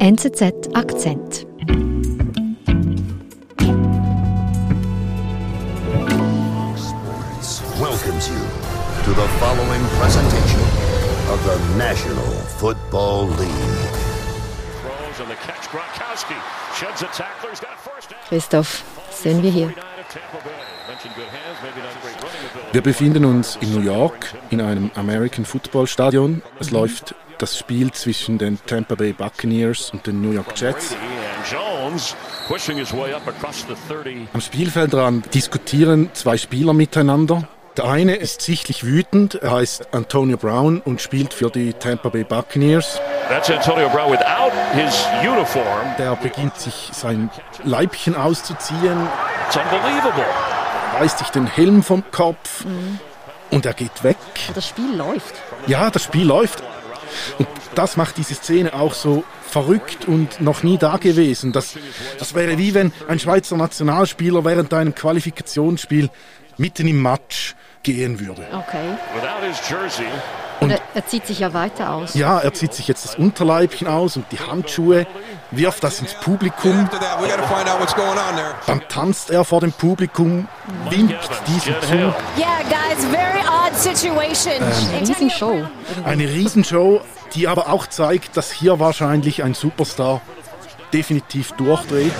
NZZ Akzent. welcomes you to the following presentation of the National Football League. Christoph, sind wir hier? 49 of Tampa Bay. Mentioned good hands, maybe not a great running ability. Wir befinden uns in New York in einem American Football Stadion. Es läuft das Spiel zwischen den Tampa Bay Buccaneers und den New York Jets. And Jones pushing his way up across the 30. Am Spielfeldrand diskutieren zwei Spieler miteinander. Der eine ist sichtlich wütend, er heißt Antonio Brown und spielt für die Tampa Bay Buccaneers. That's Antonio Brown without his uniform. Der beginnt sich sein Leibchen auszuziehen, It's unbelievable. reißt sich den Helm vom Kopf und er geht weg. Das Spiel läuft. Ja, das Spiel läuft. Und das macht diese Szene auch so verrückt und noch nie da gewesen. Das, das wäre wie wenn ein Schweizer Nationalspieler während einem Qualifikationsspiel mitten im Match gehen würde. Okay. Und er, er zieht sich ja weiter aus. Ja, er zieht sich jetzt das Unterleibchen aus und die Handschuhe, wirft das ins Publikum, dann tanzt er vor dem Publikum, winkt diesen zu. Yeah, guys, very odd situation. Antonio Riesenshow. Eine Riesenshow, die aber auch zeigt, dass hier wahrscheinlich ein Superstar definitiv durchdreht.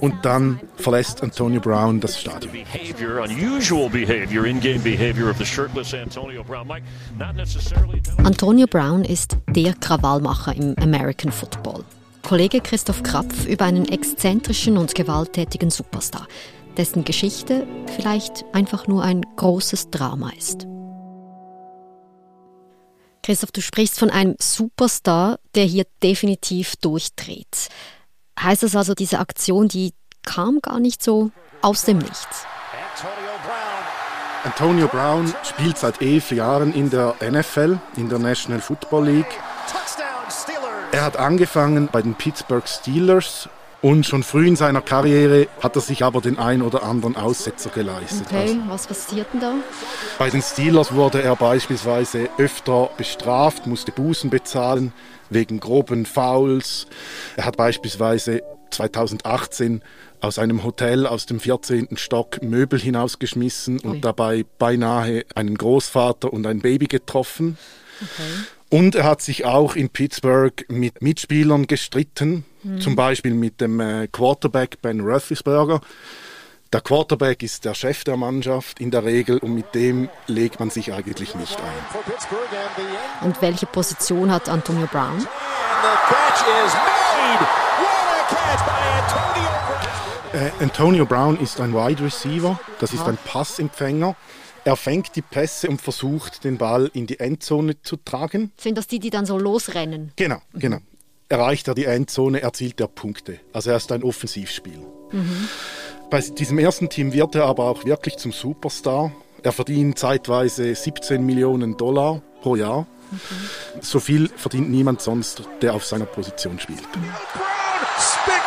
Und dann verlässt Antonio Brown das Stadion. Antonio Brown ist der Krawallmacher im American Football. Kollege Christoph Krapf über einen exzentrischen und gewalttätigen Superstar, dessen Geschichte vielleicht einfach nur ein großes Drama ist. Christoph, du sprichst von einem Superstar, der hier definitiv durchdreht. Heißt das also, diese Aktion, die kam gar nicht so aus dem Nichts? Antonio Brown spielt seit elf Jahren in der NFL, in der National Football League. Er hat angefangen bei den Pittsburgh Steelers und schon früh in seiner Karriere hat er sich aber den ein oder anderen Aussetzer geleistet. Also Okay, was passiert denn da? bei den Steelers wurde er beispielsweise öfter bestraft, musste Bußen bezahlen wegen groben Fouls. Er hat beispielsweise 2018 aus einem Hotel aus dem 14. Stock Möbel hinausgeschmissen und Ui. dabei beinahe einen Großvater und ein Baby getroffen. Und er hat sich auch in Pittsburgh mit Mitspielern gestritten, zum Beispiel mit dem äh, Quarterback Ben Roethlisberger. Der Quarterback ist der Chef der Mannschaft in der Regel und mit dem legt man sich eigentlich nicht ein. Und welche Position hat Antonio Brown? Äh, Antonio Brown ist ein Wide Receiver, das ist ein Passempfänger. Er fängt die Pässe und versucht, den Ball in die Endzone zu tragen. Sind das die, die dann so losrennen? Genau, genau. Erreicht er die Endzone, erzielt er Punkte. Also er ist ein Offensivspieler. Bei diesem ersten Team wird er aber auch wirklich zum Superstar. Er verdient zeitweise 17 Millionen Dollar pro Jahr. So viel verdient niemand sonst, der auf seiner Position spielt. Brown,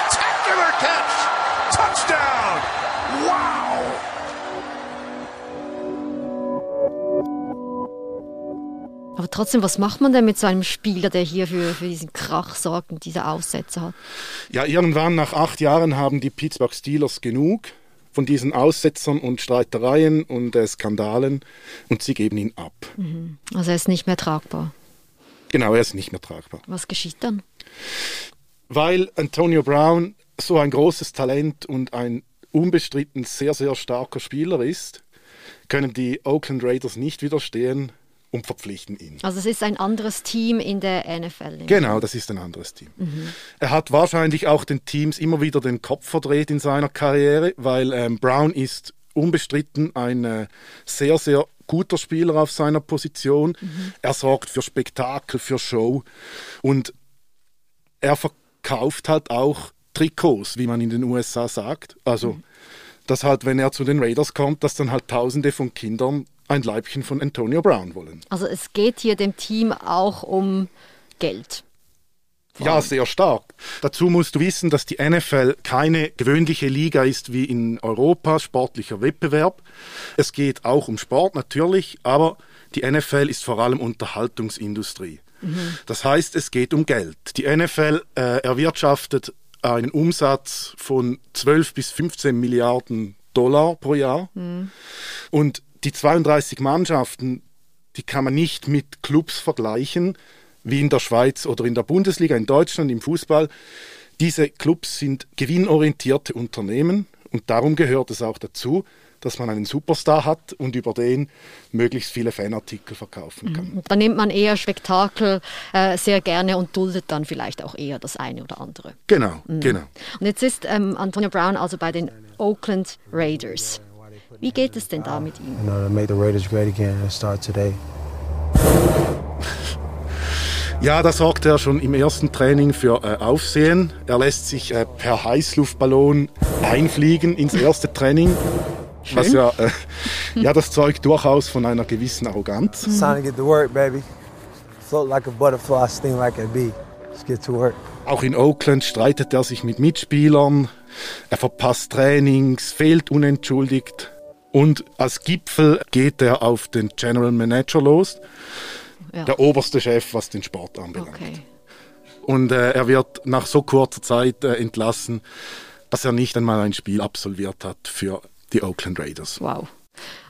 Aber trotzdem, was macht man denn mit so einem Spieler, der hier für, für diesen Krach sorgt und diese Aussätze hat? Ja, irgendwann nach acht Jahren haben die Pittsburgh Steelers genug von diesen Aussetzern und Streitereien und äh, Skandalen und sie geben ihn ab. Also er ist nicht mehr tragbar. Genau, er ist nicht mehr tragbar. Was geschieht dann? Weil Antonio Brown so ein großes Talent und ein unbestritten sehr, sehr starker Spieler ist, können die Oakland Raiders nicht widerstehen und verpflichten ihn. Also es ist ein anderes Team in der NFL. Genau, das ist ein anderes Team. Er hat wahrscheinlich auch den Teams immer wieder den Kopf verdreht in seiner Karriere, weil ähm, Brown ist unbestritten ein äh, sehr, sehr guter Spieler auf seiner Position. Er sorgt für Spektakel, für Show und er verkauft halt auch Trikots, wie man in den USA sagt. Also, dass halt, wenn er zu den Raiders kommt, dass dann halt Tausende von Kindern ein Leibchen von Antonio Brown wollen. Also es geht hier dem Team auch um Geld. Ja, sehr stark. Dazu musst du wissen, dass die NFL keine gewöhnliche Liga ist wie in Europa, sportlicher Wettbewerb. Es geht auch um Sport natürlich, aber Die NFL ist vor allem Unterhaltungsindustrie. Das heißt, es geht um Geld. Die NFL äh, erwirtschaftet einen Umsatz von 12 bis 15 Milliarden Dollar pro Jahr. Und die 32 Mannschaften, die kann man nicht mit Clubs vergleichen, wie in der Schweiz oder in der Bundesliga, in Deutschland, im Fußball. Diese Clubs sind gewinnorientierte Unternehmen und darum gehört es auch dazu, dass man einen Superstar hat und über den möglichst viele Fanartikel verkaufen kann. Da nimmt man eher Spektakel äh, sehr gerne und duldet dann vielleicht auch eher das eine oder andere. Genau, genau. Und jetzt ist ähm, Antonio Brown also bei den Oakland Raiders. Wie geht es denn da mit ihm? You know, to make the Raiders great again and start today. Ja, da sorgt er schon im ersten Training für äh, Aufsehen. Er lässt sich äh, per Heißluftballon einfliegen ins erste Training. Was ja, äh, ja, das zeugt durchaus von einer gewissen Arroganz. It's time to get to work, baby. Float like a butterfly, sting like a bee. Let's get to work. Auch in Oakland streitet er sich mit Mitspielern. Er verpasst Trainings, fehlt unentschuldigt. Und als Gipfel geht er auf den General Manager los, Ja. der oberste Chef, was den Sport anbelangt. Okay. Und äh, er wird nach so kurzer Zeit äh, entlassen, dass er nicht einmal ein Spiel absolviert hat für die Oakland Raiders. Wow.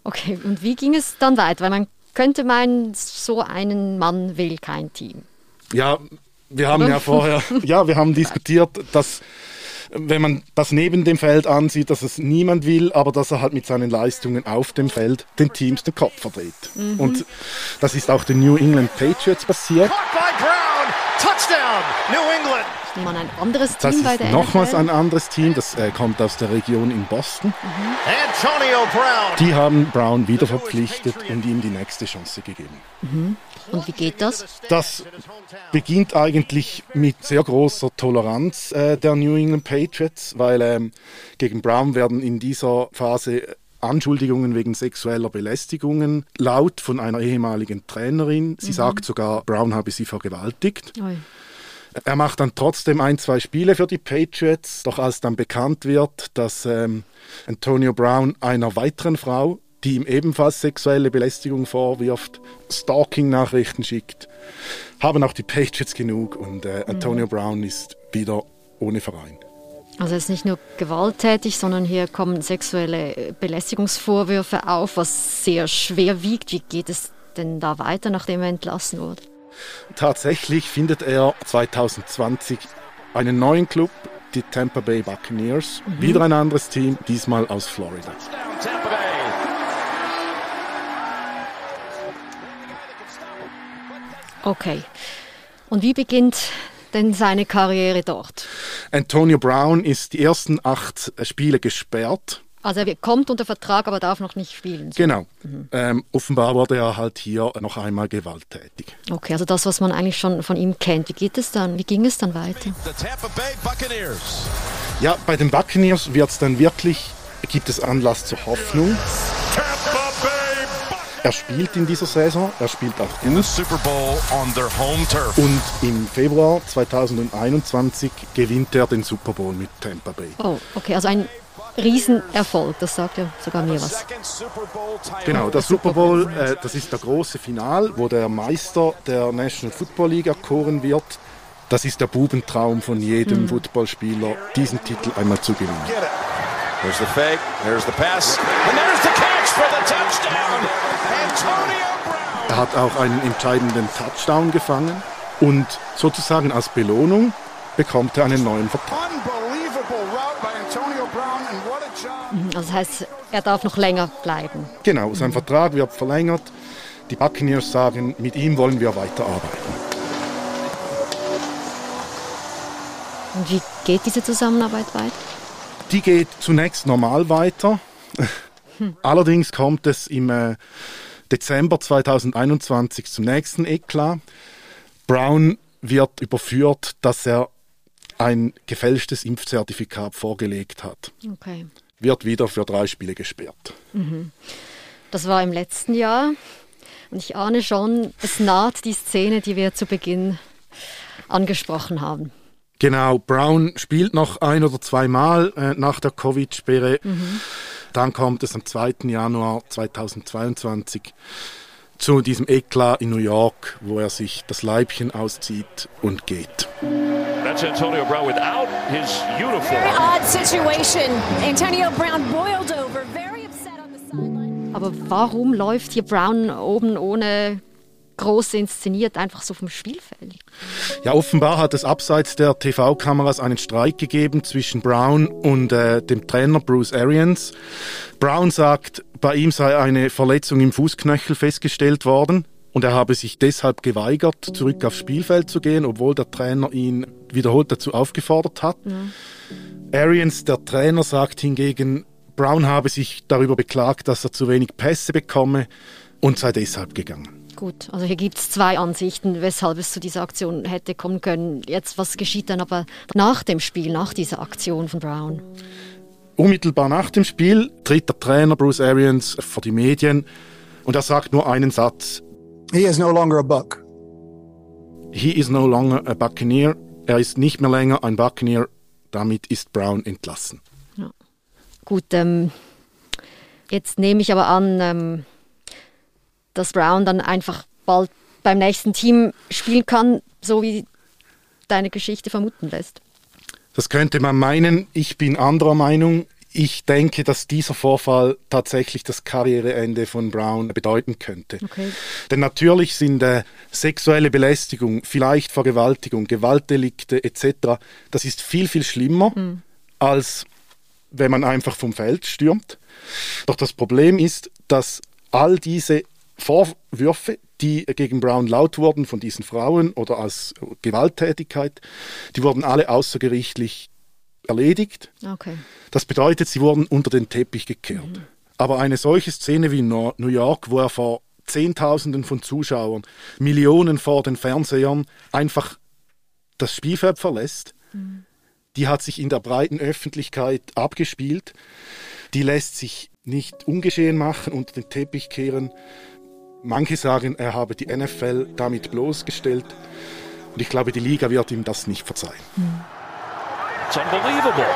Okay, und wie ging es dann weiter? Weil man könnte meinen, so einen Mann will kein Team. Ja, wir haben ja vorher, ja, wir haben diskutiert, dass wenn man das neben dem Feld ansieht, dass es niemand will, aber dass er halt mit seinen Leistungen auf dem Feld den Teams den Kopf verdreht. Mhm. Und das ist auch den New England Patriots passiert. Caught by Brown. Touchdown, New England. Man ein anderes Das Team bei der ist nochmals NFL? ein anderes Team, das äh, kommt aus der Region in Boston. Antonio Brown. Die haben Brown wieder verpflichtet und ihm die nächste Chance gegeben. Und wie geht das? Das beginnt eigentlich mit sehr großer Toleranz äh, der New England Patriots, weil ähm, gegen Brown werden in dieser Phase Anschuldigungen wegen sexueller Belästigungen laut von einer ehemaligen Trainerin. Sie sagt sogar, Brown habe sie vergewaltigt. Ui. Er macht dann trotzdem ein, zwei Spiele für die Patriots, doch als dann bekannt wird, dass ähm, Antonio Brown einer weiteren Frau, die ihm ebenfalls sexuelle Belästigung vorwirft, Stalking-Nachrichten schickt, haben auch die Patriots genug und äh, Antonio Brown ist wieder ohne Verein. Also er ist nicht nur gewalttätig, sondern hier kommen sexuelle Belästigungsvorwürfe auf, was sehr schwer wiegt. Wie geht es denn da weiter, nachdem er entlassen wurde? Tatsächlich findet er 2020 einen neuen Club, die Tampa Bay Buccaneers, wieder ein anderes Team, diesmal aus Florida. Okay. Und wie beginnt denn seine Karriere dort? Antonio Brown ist die ersten acht Spiele gesperrt. Also er kommt unter Vertrag, aber darf noch nicht spielen. Genau. Ähm, offenbar wurde er halt hier noch einmal gewalttätig. Okay, also das, was man eigentlich schon von ihm kennt. Wie geht es dann? Wie ging es dann weiter? The Tampa Bay Buccaneers. Ja, bei den Buccaneers wird es dann wirklich, gibt es Anlass zur Hoffnung. Tampa Bay Er spielt in dieser Saison, er spielt auch In. Super Bowl on their home turf. Und im Februar 2021 gewinnt er den Super Bowl mit Tampa Bay. Oh, okay, also ein Riesenerfolg. Das sagt ja sogar mir was. Genau, der Super Bowl, äh, das ist der große Final, wo der Meister der National Football League erkoren wird. Das ist der Bubentraum von jedem Footballspieler, diesen Titel einmal zu gewinnen. Get it. There's the fake. There's the pass. And there's the catch for the touchdown. Antonio Brown. Er hat auch einen entscheidenden Touchdown gefangen und sozusagen als Belohnung bekommt er einen neuen Vertrag. Unbelievable route by Antonio Brown, and what a job. Also das heißt, er darf noch länger bleiben. Genau, sein Vertrag wird verlängert. Die Buccaneers sagen, mit ihm wollen wir weiterarbeiten. Und wie geht diese Zusammenarbeit weiter? Die geht zunächst normal weiter. Allerdings kommt es im äh, Dezember 2021 zum nächsten Eklat. Brown wird überführt, dass er ein gefälschtes Impfzertifikat vorgelegt hat. Okay. Wird wieder für drei Spiele gesperrt. Das war im letzten Jahr. Und ich ahne schon, es naht die Szene, die wir zu Beginn angesprochen haben. Genau, Brown spielt noch ein oder zweimal äh, nach der Covid-Sperre. Dann kommt es am 2. Januar 2022 zu diesem Eklat in New York, wo er sich das Leibchen auszieht und geht. That's Antonio Brown without his uniform. Very odd situation. Antonio Brown boiled over, very upset on the sideline. Aber warum läuft hier Brown oben ohne groß inszeniert einfach so vom Spielfeld? Ja, offenbar hat es abseits der TV-Kameras einen Streit gegeben zwischen Brown und äh, dem Trainer Bruce Arians. Brown sagt, bei ihm sei eine Verletzung im Fußknöchel festgestellt worden und er habe sich deshalb geweigert, zurück aufs Spielfeld zu gehen, obwohl der Trainer ihn wiederholt dazu aufgefordert hat. Arians, der Trainer, sagt hingegen, Brown habe sich darüber beklagt, dass er zu wenig Pässe bekomme und sei deshalb gegangen. Gut, also hier gibt es zwei Ansichten, weshalb es zu dieser Aktion hätte kommen können. Jetzt, was geschieht dann aber nach dem Spiel, nach dieser Aktion von Brown? Unmittelbar nach dem Spiel tritt der Trainer Bruce Arians vor die Medien und er sagt nur einen Satz. He is no longer a buck. He is no longer a Buccaneer. Er ist nicht mehr länger ein Buccaneer. Damit ist Brown entlassen. Gut, ähm, jetzt nehme ich aber an, ähm, dass Brown dann einfach bald beim nächsten Team spielen kann, so wie deine Geschichte vermuten lässt. Das könnte man meinen. Ich bin anderer Meinung. Ich denke, dass dieser Vorfall tatsächlich das Karriereende von Brown bedeuten könnte. Okay. Denn natürlich sind äh, sexuelle Belästigung, vielleicht Vergewaltigung, Gewaltdelikte etc., das ist viel, viel schlimmer, als wenn man einfach vom Feld stürmt. Doch das Problem ist, dass all diese Vorwürfe, die gegen Brown laut wurden von diesen Frauen oder als Gewalttätigkeit, die wurden alle außergerichtlich erledigt. Okay. Das bedeutet, sie wurden unter den Teppich gekehrt. Aber eine solche Szene wie in New York, wo er vor Zehntausenden von Zuschauern, Millionen vor den Fernsehern einfach das Spielfeld verlässt, die hat sich in der breiten Öffentlichkeit abgespielt. Die lässt sich nicht ungeschehen machen, unter den Teppich kehren. Manche sagen, er habe die NFL damit bloßgestellt. Und ich glaube, die Liga wird ihm das nicht verzeihen. It's unbelievable.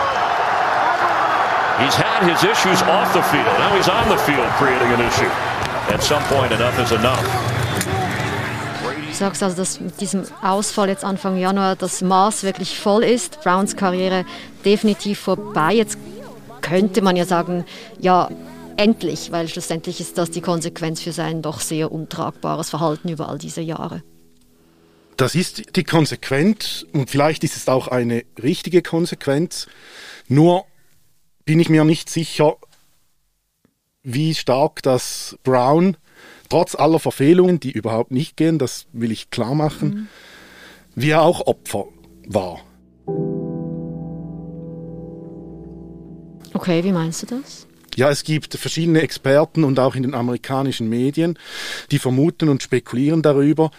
He's had his issues off the field. Now he's on the field creating an issue. At some point, enough is enough. Du sagst also, dass mit diesem Ausfall jetzt Anfang Januar das Maß wirklich voll ist, Browns Karriere definitiv vorbei. Jetzt könnte man ja sagen, ja, endlich, weil schlussendlich ist das die Konsequenz für sein doch sehr untragbares Verhalten über all diese Jahre. Das ist die Konsequenz und vielleicht ist es auch eine richtige Konsequenz. Nur bin ich mir nicht sicher, wie stark das Brown trotz aller Verfehlungen, die überhaupt nicht gehen, das will ich klar machen, wie er auch Opfer war. Okay, wie meinst du das? Ja, es gibt verschiedene Experten und auch in den amerikanischen Medien, die vermuten und spekulieren darüber,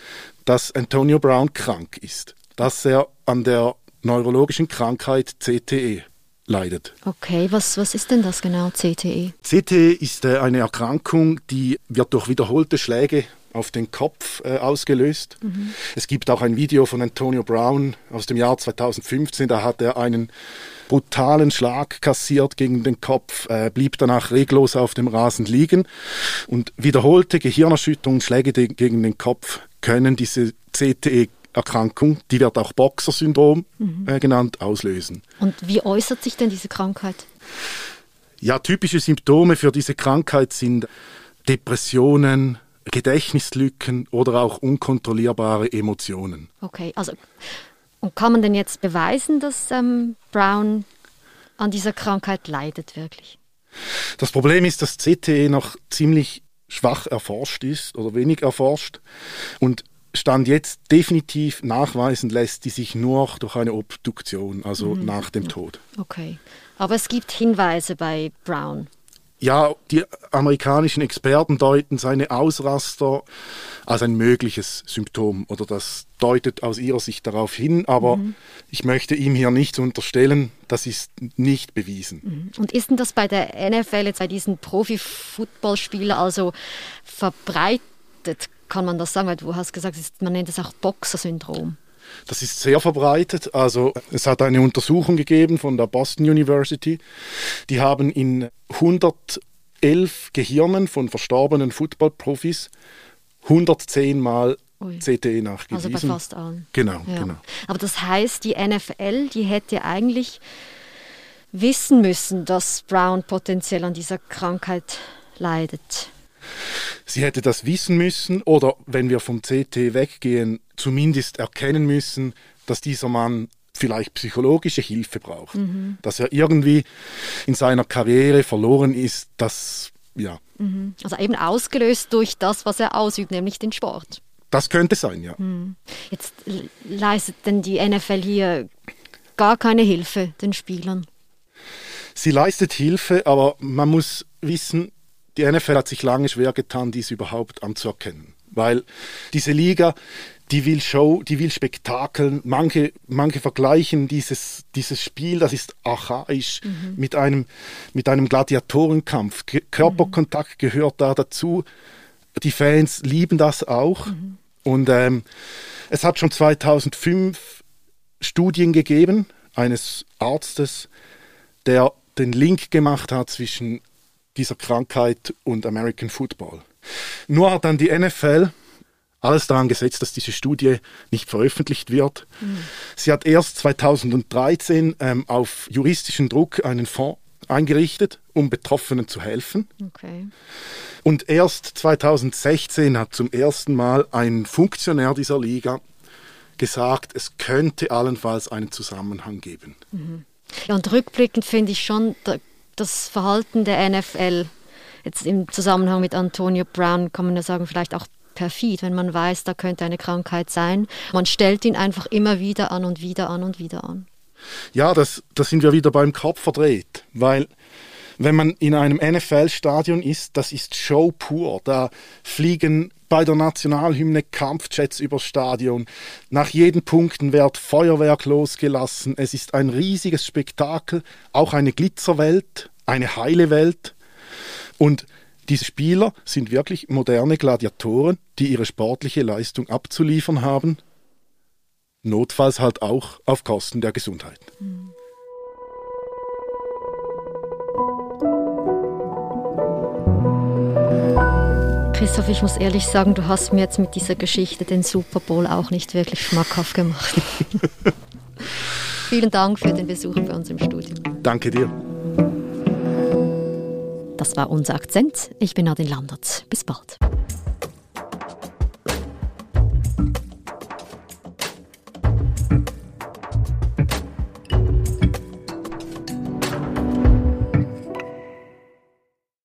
dass Antonio Brown krank ist, dass er an der neurologischen Krankheit CTE leidet. Okay, was, was ist denn das genau, CTE? CTE ist äh, eine Erkrankung, die wird durch wiederholte Schläge auf den Kopf äh, ausgelöst. Es gibt auch ein Video von Antonio Brown aus dem Jahr 2015, da hat er einen brutalen Schlag kassiert gegen den Kopf, äh, blieb danach reglos auf dem Rasen liegen und wiederholte Gehirnerschütterungen, Schläge de- gegen den Kopf können diese CTE-Erkrankung, die wird auch Boxer-Syndrom äh, genannt, auslösen. Und wie äußert sich denn diese Krankheit? Ja, typische Symptome für diese Krankheit sind Depressionen, Gedächtnislücken oder auch unkontrollierbare Emotionen. Okay, also und kann man denn jetzt beweisen, dass ähm, Brown an dieser Krankheit leidet wirklich? Das Problem ist, dass CTE noch ziemlich schwach erforscht ist oder wenig erforscht und Stand jetzt definitiv nachweisen lässt die sich nur durch eine Obduktion, also nach dem Tod. Okay, aber es gibt Hinweise bei Brown. Ja, die amerikanischen Experten deuten seine Ausraster als ein mögliches Symptom oder das deutet aus ihrer Sicht darauf hin, aber ich möchte ihm hier nichts unterstellen, das ist nicht bewiesen. Und ist denn das bei der NFL jetzt bei diesen Profi-Footballspielern also verbreitet? Kann man das sagen? Weil du hast gesagt, man nennt es auch Boxer-Syndrom. Das ist sehr verbreitet. Also es hat eine Untersuchung gegeben von der Boston University. Die haben in 111 Gehirnen von verstorbenen Footballprofis 110 Mal Ui. CTE Also nachgewiesen. bei fast allen. Genau, Ja. genau. Aber das heißt, die NFL, die hätte eigentlich wissen müssen, dass Brown potenziell an dieser Krankheit leidet. Sie hätte das wissen müssen oder, wenn wir vom CT weggehen, zumindest erkennen müssen, dass dieser Mann vielleicht psychologische Hilfe braucht. Mhm. Dass er irgendwie in seiner Karriere verloren ist, das, ja, Also eben ausgelöst durch das, was er ausübt, nämlich den Sport. das könnte sein, ja. Jetzt l- leistet denn die NFL hier gar keine Hilfe den Spielern. Sie leistet Hilfe, aber man muss wissen, die NFL hat sich lange schwer getan, dies überhaupt anzuerkennen. Weil diese Liga, die will Show, die will Spektakeln. Manche, manche vergleichen dieses, dieses Spiel, das ist archaisch, mit, einem, mit einem Gladiatorenkampf. Körperkontakt gehört da dazu. Die Fans lieben das auch. Und ähm, es hat schon 2005 Studien gegeben eines Arztes, der den Link gemacht hat zwischen dieser Krankheit und American Football. Nur hat dann die NFL alles daran gesetzt, dass diese Studie nicht veröffentlicht wird. Sie hat erst 2013 ähm, auf juristischen Druck einen Fonds eingerichtet, um Betroffenen zu helfen. Okay. Und erst 2016 hat zum ersten Mal ein Funktionär dieser Liga gesagt, es könnte allenfalls einen Zusammenhang geben. Ja, und rückblickend finde ich schon da- das Verhalten der NFL, jetzt im Zusammenhang mit Antonio Brown, kann man ja sagen, vielleicht auch perfid, wenn man weiß, da könnte eine Krankheit sein. Man stellt ihn einfach immer wieder an und wieder an und wieder an. Ja, das, da sind wir wieder beim Kopf verdreht, weil wenn man in einem NFL-Stadion ist, das ist Show pur. Da fliegen bei der Nationalhymne Kampfjets übers Stadion. Nach jeden Punkten wird Feuerwerk losgelassen. Es ist ein riesiges Spektakel, auch eine Glitzerwelt, eine heile Welt. Und diese Spieler sind wirklich moderne Gladiatoren, die ihre sportliche Leistung abzuliefern haben, notfalls halt auch auf Kosten der Gesundheit. Christoph, ich muss ehrlich sagen, du hast mir jetzt mit dieser Geschichte den Super Bowl auch nicht wirklich schmackhaft gemacht. Vielen Dank für den Besuch bei uns im Studio. Danke dir. Das war unser Akzent. Ich bin Nadine Landert. Bis bald.